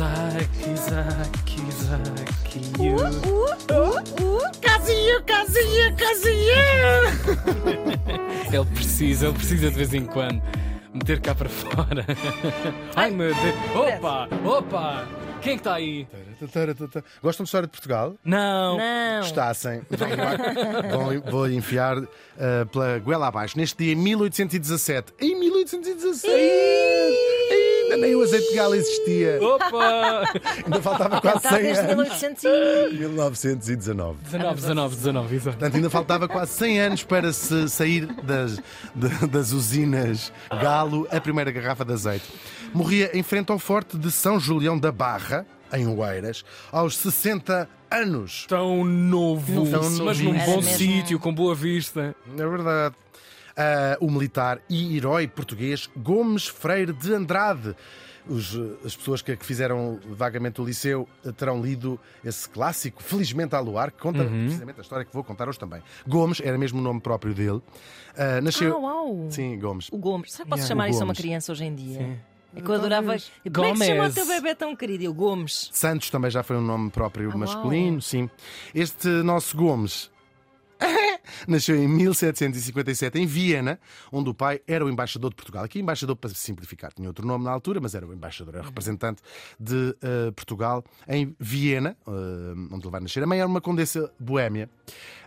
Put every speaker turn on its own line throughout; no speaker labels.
Isaac, Isaac, Isaac. You.
Casinha, casinha, casinha!
Ele precisa, ele precisa de vez em quando meter cá para fora. Ai meu Deus! Opa! Opa! Quem é que está aí?
Gostam de história de Portugal?
Não!
Não.
Gostassem. Vão, vou enfiar uh, pela goela abaixo. Neste dia, em 1817. Em 1817! Ainda nem o azeite de gala existia.
Opa!
Ainda faltava quase
Está
100
desde
anos.
1800 e...
1919.
19, 19, 19, exato.
Portanto, ainda faltava quase 100 anos para se sair das, de- das usinas Galo a primeira garrafa de azeite. Morria em frente ao forte de São Julião da Barra, em Oeiras, aos 60 anos.
Tão novo,
Tão
mas num bom
mesmo.
sítio, com boa vista.
É verdade. Ah, o militar e herói português Gomes Freire de Andrade. Os, as pessoas que, que fizeram vagamente o liceu terão lido esse clássico, Felizmente a Luar, que conta precisamente a história que vou contar hoje também. Gomes era mesmo o nome próprio dele. Ah, nasceu.
Ah, uau!
Sim, Gomes.
O Gomes. Será que posso
Yeah,
chamar
o
isso a uma
Gomes.
criança hoje em dia?
Sim.
É que eu adorava.
Talvez.
Como é que se chama o
Gomes.
teu bebê tão querido? Eu, Gomes.
Santos também já foi um nome próprio
Ah,
masculino,
uau.
sim. Este nosso Gomes nasceu em 1757 em Viena, onde o pai era o embaixador de Portugal. Aqui, embaixador para simplificar, tinha outro nome na altura, mas era o embaixador, era o representante de eh, Portugal em Viena, eh, onde ele vai nascer. A mãe era uma condessa boémia.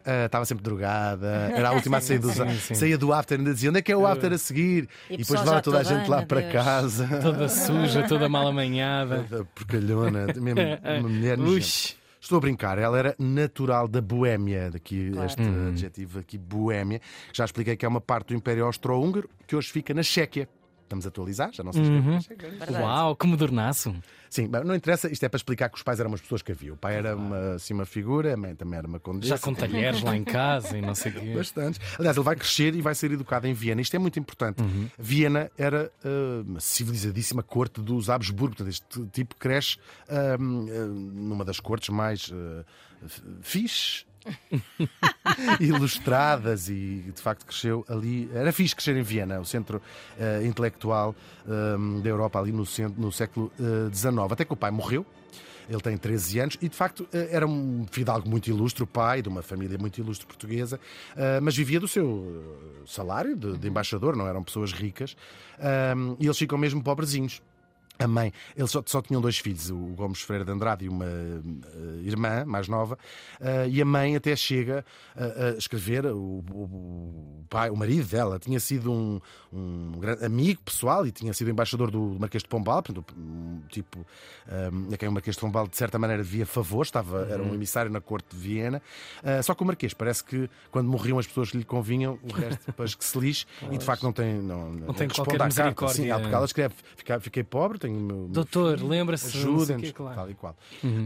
Eh, estava sempre drogada, era a última a sair do,
Sim, sim.
saía do after, ainda dizia onde é que é o after a seguir?
E
E, depois levava toda a gente lá
meu
para
Deus.
casa.
Toda suja, toda mal amanhada.
Toda porcalhona, mesmo uma mulher nojenta.
Ux.
Estou a brincar, ela era natural da Boémia, daqui este adjetivo aqui, Boémia. Já expliquei que é uma parte do Império Austro-Húngaro que hoje fica na Chequia. Estamos a atualizar, já não sei
Uhum.
se
Verdade.
Uau, que modernaço.
Sim, mas não interessa, isto é para explicar que os pais eram umas pessoas que havia. O pai era uma, assim, uma figura, a mãe também era uma condessa.
Já com talheres lá em casa e não sei o quê.
Bastantes. Aliás, ele vai crescer e vai ser educado em Viena. Isto é muito importante.
Uhum.
Viena era ah, uma civilizadíssima corte dos Habsburgo. Portanto, este tipo cresce ah, numa das cortes mais f- fixe. ilustradas e de facto cresceu ali. Era fixe crescer em Viena, o centro ah, intelectual ah, da Europa, ali no, centro, no século XIX. Até que o pai morreu. Ele tem 13 anos e, de facto, eh, era um fidalgo muito ilustre, o pai de uma família muito ilustre portuguesa, eh, mas vivia do seu eh, salário de, de embaixador, não eram pessoas ricas, eh, e eles ficam mesmo pobrezinhos. A mãe, eles só, só tinham dois filhos, o Gomes Freire de Andrade e uma eh, irmã mais nova, eh, e a mãe até chega a, a escrever. O, o- pai, o marido dela, tinha sido um, um grande amigo pessoal e tinha sido embaixador do Marquês de Pombal, portanto, um tipo eh, a quem o Marquês de Pombal de certa maneira devia favor, estava, era um emissário na corte de Viena. Só que o Marquês parece que quando morriam as pessoas que lhe convinham, o resto depois que se lixe, e de facto não tem. Não, não,
tem
responde
qualquer misericórdia.
Sim, porque ela escreve: fiquei, fiquei pobre, tenho o meu.
Doutor, lembra-se, o
Ajudem-nos,
claro.
tal e qual.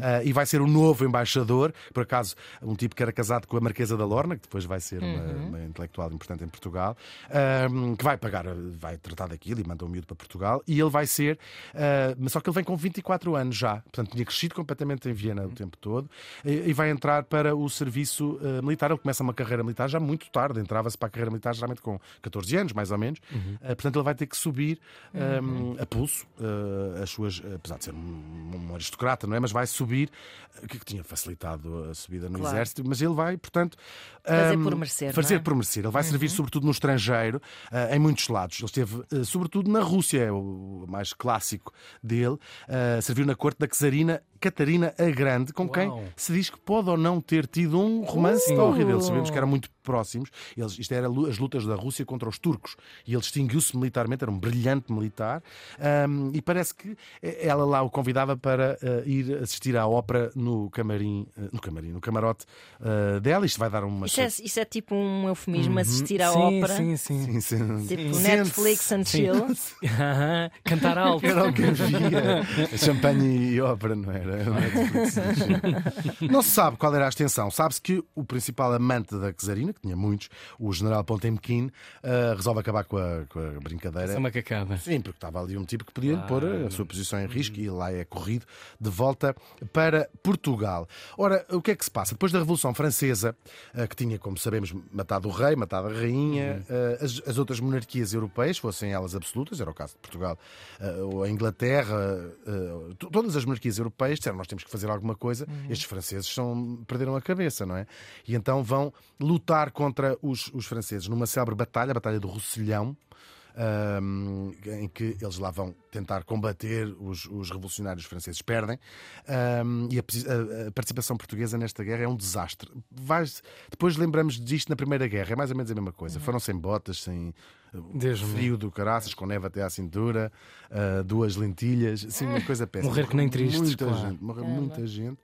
Ah, e vai ser o novo embaixador, por acaso, um tipo que era casado com a Marquesa da Lorna, que depois vai ser uma, uma intelectual importante em Portugal, ah, que vai pagar, vai tratar daquilo e manda um miúdo para Portugal. E ele vai ser, ah, mas só que ele vem com 24 anos já, portanto, tinha crescido completamente em Viena o tempo todo, e, e vai entrar para o serviço ah, militar. Ele começa uma carreira militar já muito tarde, entrava-se para a carreira militar geralmente com 14 anos, mais ou menos. Ah, portanto, ele vai ter que subir a pulso ah, as suas, apesar de ser um, um aristocrata, não é? Mas vai subir, que, que tinha facilitado a subida no
Claro.
exército, mas ele vai, portanto,
Fazer
ah,
por merecer,
Fazer
é?
por merecer. Ele vai servir sobretudo no estrangeiro, ah, em muitos lados. Ele esteve ah, sobretudo na Rússia, é o mais clássico dele. Ah, serviu na corte da czarina Catarina a Grande, com quem
Uau.
se diz que pode ou não ter tido um romance
Uh!
tórrido. Sabemos que eram muito próximos. Eles, isto era as lutas da Rússia contra os turcos. E ele distinguiu-se militarmente, era um brilhante militar. Ahm, e parece que eh, ela lá o convidava para eh, ir assistir à ópera no camarim, eh, no camarim, no camarote eh, dela. Isto vai dar uma.
Isso é, isso é tipo um eufemismo assistir à
sim,
ópera.
sim, sim.
Sim, sim.
Tipo
Sente-se.
Netflix and chill.
Cantar alto.
Era o que havia. Champanhe e ópera, não era? Era Netflix. Não se sabe qual era a extensão. Sabe-se que o principal amante da Czarina, que tinha muitos, o general Potemkin, eh, resolve acabar com a, com a brincadeira.
Essa é uma cacada.
Sim, porque estava ali um tipo que podia
Claro.
pôr a sua posição em risco e lá é corrido de volta para Portugal. Ora, o que é que se passa? Depois da Revolução Francesa, eh, que tinha, como sabemos, matado o rei, matado a rainha, eh, as, as outras monarquias europeias, fossem elas absolutas, era o caso de Portugal ou a Inglaterra, to- todas as monarquias europeias disseram nós temos que fazer alguma coisa. Estes franceses são, perderam a cabeça, não é? E então vão lutar contra os, os franceses numa célebre batalha, a Batalha do Rosselhão, um, em que eles lá vão tentar combater os, os revolucionários franceses, perdem. Um, e a, a- participação portuguesa nesta guerra é um desastre. Vais- depois lembramos disto na Primeira Guerra, é mais ou menos a mesma coisa. Foram sem botas, sem
Deus me
frio do caraças, com neve até à cintura, uh, duas lentilhas, assim, uma coisa péssima.
Morrer que nem tristes,
Muita
claro.
gente, morreu muita gente.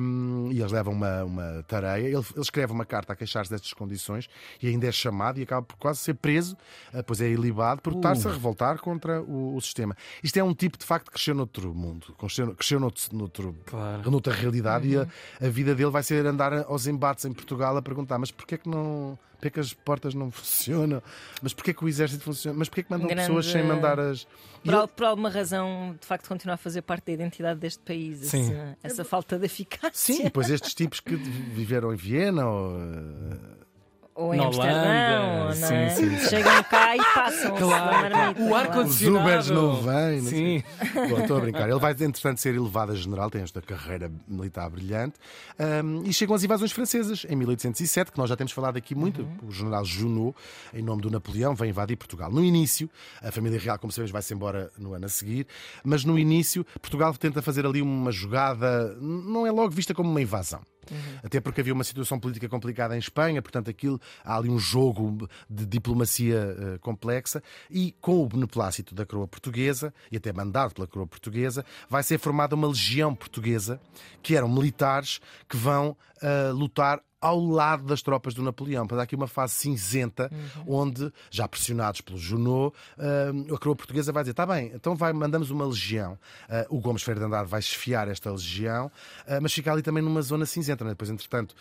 Um, e eles levam uma, uma tareia. Ele, ele escreve uma carta a queixar-se destas condições e ainda é chamado e acaba por quase ser preso, uh, pois é ilibado, por estar-se a revoltar contra o, o sistema. Isto é um tipo de facto que cresceu noutro mundo, cresceu, cresceu noutro, noutro,
Claro.
noutra realidade e a, a vida dele vai ser andar aos embates em Portugal a perguntar: mas porquê que não. Porquê que as portas não funcionam? Mas porquê que o exército funciona? Mas porquê que mandam
Grande-
pessoas sem mandar as. E
Por, por alguma razão, de facto, continua a fazer parte da identidade deste país.
Sim.
Essa, essa falta de eficácia.
Sim, depois estes tipos que viveram em Viena ou.
Ou em
Na
Amsterdão,
Holanda,
não
sim,
é?
sim.
Chegam cá e passam.
Claro, o ar
Os
condicionado.
Ubers não vêm.
Sim.
Bom, estou a brincar. Ele vai, entretanto, ser elevado a general, tem esta carreira militar brilhante. Ahm, e chegam as invasões francesas, em 1807, que nós já temos falado aqui muito. O general Junot, em nome do Napoleão, vem invadir Portugal. No início, a família real, como sabemos, vai-se embora no ano a seguir, mas no início, Portugal tenta fazer ali uma jogada, não é logo vista como uma invasão. Até porque havia uma situação política complicada em Espanha, portanto, aquilo, há ali um jogo de diplomacia eh, complexa. E com o beneplácito da coroa portuguesa, e até mandado pela coroa portuguesa, vai ser formada uma legião portuguesa, que eram militares que vão ah, lutar ao lado das tropas do Napoleão. Para dar aqui uma fase cinzenta, onde, já pressionados pelo Junot, ah, a coroa portuguesa vai dizer: está bem, então vai, mandamos uma legião. Ah, o Gomes Ferreira de Andrade vai esfiar esta legião, ah, mas fica ali também numa zona cinzenta. Né? Depois, entretanto,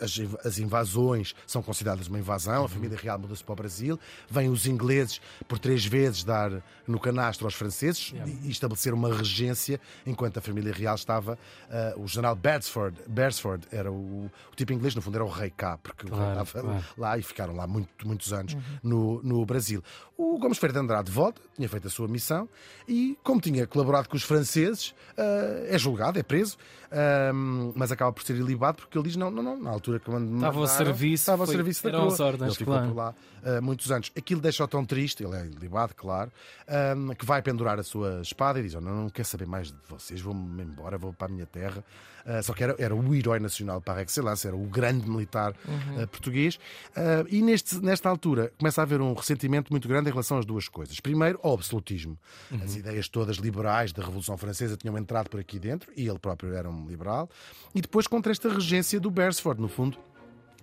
as, as invasões são consideradas uma invasão, a família real muda-se para o Brasil, vêm os ingleses por três vezes dar no canastro aos franceses e, e estabelecer uma regência, enquanto a família real estava. o general Beresford, Beresford era o, o tipo inglês, no fundo era o rei cá, porque o rei
Claro,
estava
claro.
lá e ficaram lá muito, muitos anos no, no Brasil. O Gomes Ferreira de Andrade volta, tinha feito a sua missão e, como tinha colaborado com os franceses, ah, é julgado, é preso, ah, mas acaba por ser ilibado porque ele diz: não, não, não, na altura que me
Estava ao serviço,
estava ao serviço da coroa.
ordens,
Ele ficou
claro.
por lá ah, muitos anos. Aquilo deixa-o tão triste, ele é ilibado, claro, ah, que vai pendurar a sua espada e diz: "Oh, não, não quero saber mais de vocês, vou-me embora, vou para a minha terra. Ah, só que era, era o herói nacional par excellence, era o grande militar ah, português. Ah, e neste, nesta altura começa a haver um ressentimento muito grande em relação às duas coisas. Primeiro, ao absolutismo. As ideias todas liberais da Revolução Francesa tinham entrado por aqui dentro, e ele próprio era um liberal. E depois contra esta regência do Beresford, no fundo.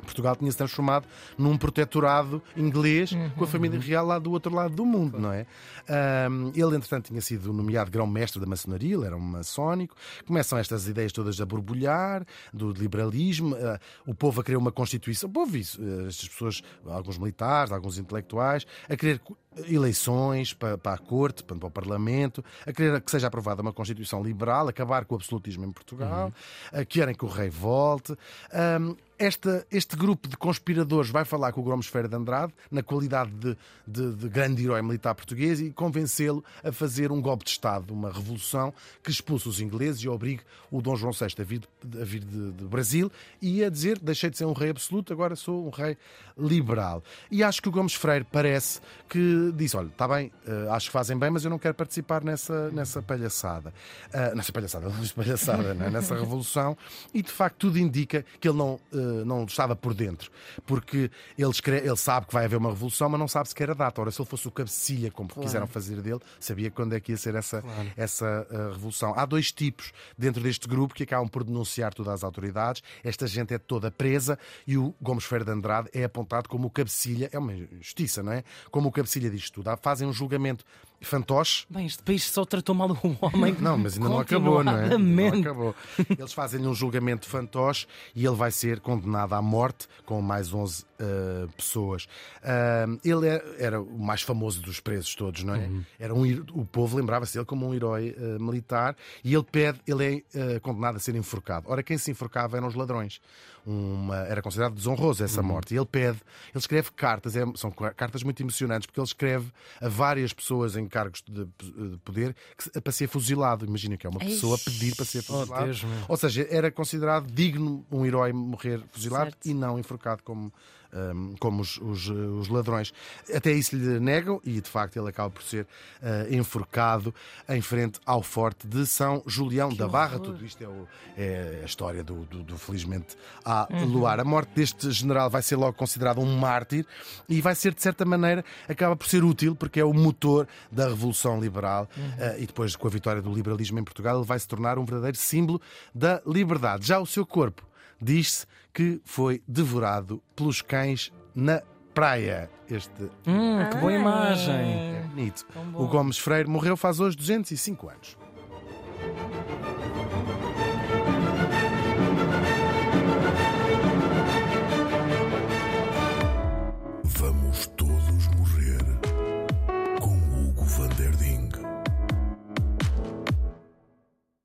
Portugal tinha se transformado num protetorado inglês com a família real lá do outro lado do mundo, não é? Ahm, ele, entretanto, tinha sido nomeado grão-mestre da maçonaria, ele era um maçónico. Começam estas ideias todas a borbulhar, do liberalismo. ah, o povo a querer uma constituição. O povo, isso, ah, estas pessoas, alguns militares, alguns intelectuais, a querer eleições para, para a corte, para, para o parlamento, a querer que seja aprovada uma constituição liberal, acabar com o absolutismo em Portugal, a querem que o rei volte. Ahm, esta- este grupo de conspiradores vai falar com o Gomes Ferreira de Andrade, na qualidade de, de- de grande herói militar português, e convencê-lo a fazer um golpe de Estado, uma revolução que expulse os ingleses e obrigue o Dom João VI a vir, a vir de, de Brasil e a dizer: deixei de ser um rei absoluto, agora sou um rei liberal. E acho que o Gomes Freire parece que disse: olha, está bem, eh, acho que fazem bem, mas eu não quero participar nessa, nessa palhaçada. Ah, nessa palhaçada, não palhaçada, não é? nessa revolução. E de facto tudo indica que ele não, eh, não estava por dentro, porque ele, escreve, ele sabe que vai haver uma revolução, mas não sabe sequer a data. Ora, se ele fosse o cabecilha, como quiseram fazer dele, sabia quando é que ia ser essa, essa ah, revolução. Há dois tipos dentro deste grupo que acabam por denunciar tudo às autoridades. Esta gente é toda presa e o Gomes Ferreira de Andrade é apontado como o cabecilha, é uma justiça, não é? Como o cabecilha Há- Fazem um julgamento fantoche.
Bem, este país só tratou mal o homem.
Não, mas ainda não acabou, não é? Ainda Não acabou. Eles fazem-lhe um julgamento fantoche e ele vai ser condenado à morte com mais 11 uh, pessoas. Uh, ele era, era o mais famoso dos presos todos, não é? Era um, o povo lembrava-se dele como um herói uh, militar e ele pede, ele é condenado a ser enforcado. Ora, quem se enforcava eram os ladrões. Uma- era considerado desonroso essa morte. E ele pede, ele escreve cartas, é- são cartas muito emocionantes, porque ele escreve a várias pessoas em cargos de, de poder que para ser fuzilado. Imagina que é uma pessoa a pedir para ser fuzilado.
Deus meu.
Ou seja, era considerado digno um herói morrer fuzilado
Certo.
e não enforcado como, hum, como os, os, os ladrões. Até isso lhe negam e de facto ele acaba por ser ah, enforcado em frente ao forte de São Julião da Barra. Tudo isto é, o- é a história do, do- do felizmente à luar. A morte deste general vai ser logo considerado um mártir e vai ser de certa maneira acaba por ser útil porque é o motor da revolução liberal ah, e depois com a vitória do liberalismo em Portugal ele vai se tornar um verdadeiro símbolo da liberdade. Já o seu corpo diz-se que foi devorado pelos cães na praia. Este
Hum, que boa
Ai.
imagem.
é bonito. O Gomes Freire morreu faz hoje 205 anos.